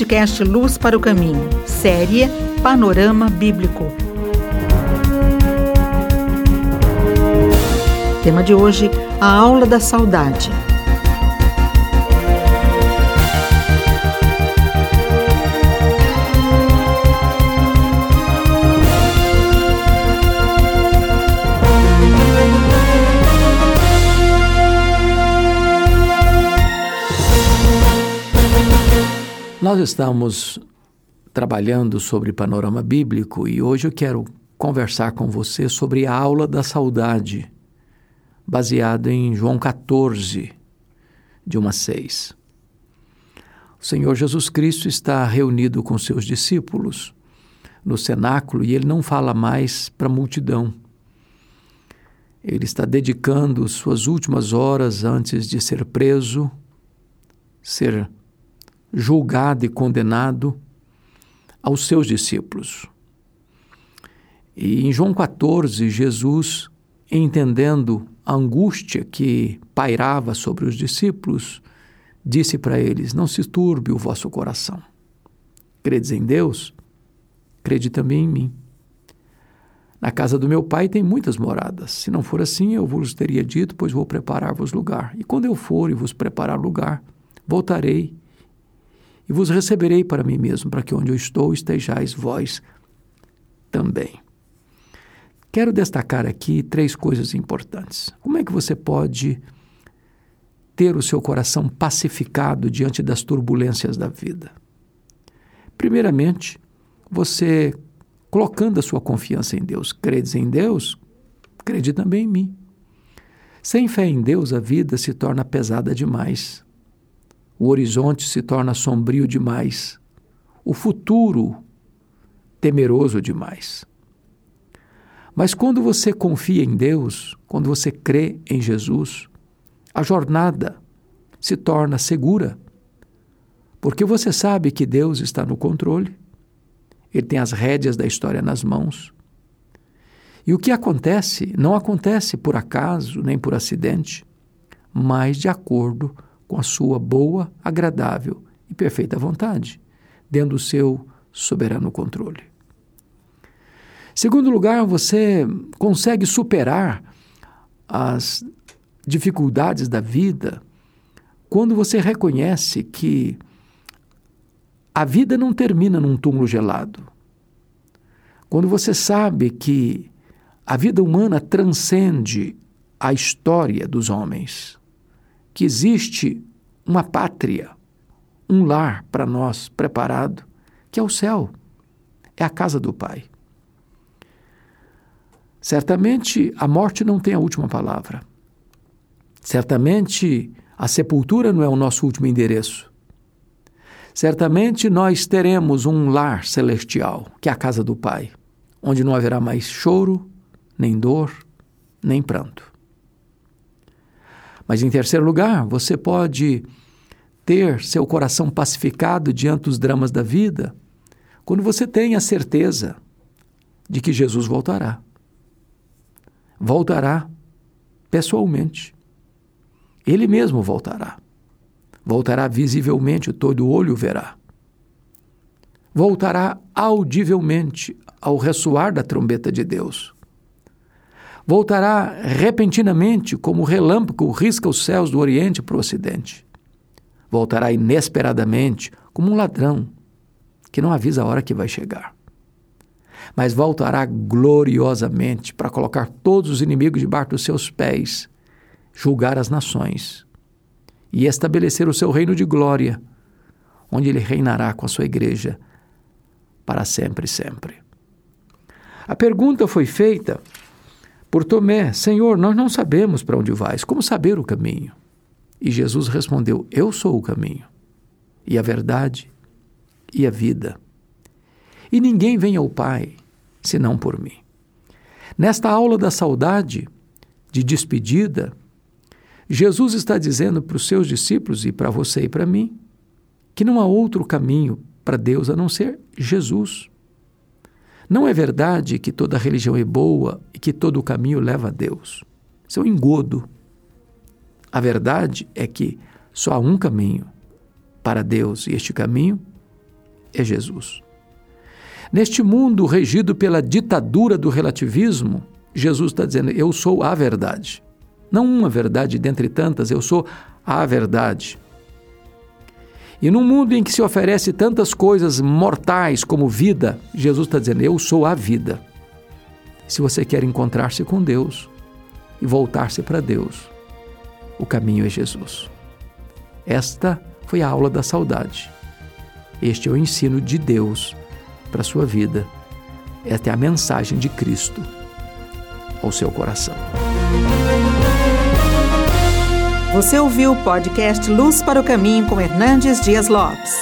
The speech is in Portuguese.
podcast Luz para o Caminho, série Panorama Bíblico. Tema de hoje: a aula da saudade. Nós estamos trabalhando sobre panorama bíblico e hoje eu quero conversar com você sobre a aula da saudade, baseada em João 14, de 1 a 6. O Senhor Jesus Cristo está reunido com seus discípulos no cenáculo e ele não fala mais para a multidão. Ele está dedicando suas últimas horas antes de ser preso, ser julgado e condenado aos seus discípulos. E em João 14, Jesus, entendendo a angústia que pairava sobre os discípulos, disse para eles: Não se turbe o vosso coração. Credes em Deus? Crede também em mim. Na casa do meu pai tem muitas moradas. Se não for assim, eu vos teria dito, pois vou preparar-vos lugar. E quando eu for e vos preparar lugar, voltarei e vos receberei para mim mesmo, para que onde eu estou estejais vós também. Quero destacar aqui três coisas importantes. Como é que você pode ter o seu coração pacificado diante das turbulências da vida? Primeiramente, você colocando a sua confiança em Deus. Credes em Deus? Crede também em mim. Sem fé em Deus, a vida se torna pesada demais o horizonte se torna sombrio demais, o futuro temeroso demais. Mas quando você confia em Deus, quando você crê em Jesus, a jornada se torna segura, porque você sabe que Deus está no controle, Ele tem as rédeas da história nas mãos. E o que acontece não acontece por acaso nem por acidente, mas de acordo com com a sua boa, agradável e perfeita vontade, dentro do seu soberano controle. Segundo lugar, você consegue superar as dificuldades da vida quando você reconhece que a vida não termina num túmulo gelado. Quando você sabe que a vida humana transcende a história dos homens que existe uma pátria, um lar para nós preparado, que é o céu, é a casa do Pai. Certamente a morte não tem a última palavra. Certamente a sepultura não é o nosso último endereço. Certamente nós teremos um lar celestial, que é a casa do Pai, onde não haverá mais choro, nem dor, nem pranto. Mas, em terceiro lugar, você pode ter seu coração pacificado diante dos dramas da vida quando você tem a certeza de que Jesus voltará. Voltará pessoalmente. Ele mesmo voltará. Voltará visivelmente, todo olho verá. Voltará audivelmente ao ressoar da trombeta de Deus voltará repentinamente, como o relâmpago risca os céus do Oriente para o Ocidente. Voltará inesperadamente, como um ladrão que não avisa a hora que vai chegar. Mas voltará gloriosamente para colocar todos os inimigos debaixo dos seus pés, julgar as nações e estabelecer o seu reino de glória, onde ele reinará com a sua igreja para sempre e sempre. A pergunta foi feita por Tomé: Senhor, nós não sabemos para onde vais, como saber o caminho? E Jesus respondeu: Eu sou o caminho, e a verdade, e a vida. E ninguém vem ao Pai senão por mim. Nesta aula da saudade, de despedida, Jesus está dizendo para os seus discípulos e para você e para mim que não há outro caminho para Deus a não ser Jesus. Não é verdade que toda religião é boa e que todo o caminho leva a Deus. Isso é um engodo. A verdade é que só há um caminho para Deus e este caminho é Jesus. Neste mundo regido pela ditadura do relativismo, Jesus está dizendo: Eu sou a verdade. Não uma verdade dentre tantas, eu sou a verdade. E num mundo em que se oferece tantas coisas mortais como vida, Jesus está dizendo: Eu sou a vida. Se você quer encontrar-se com Deus e voltar-se para Deus, o caminho é Jesus. Esta foi a aula da saudade. Este é o ensino de Deus para a sua vida. Esta é a mensagem de Cristo ao seu coração. Você ouviu o podcast Luz para o Caminho com Hernandes Dias Lopes.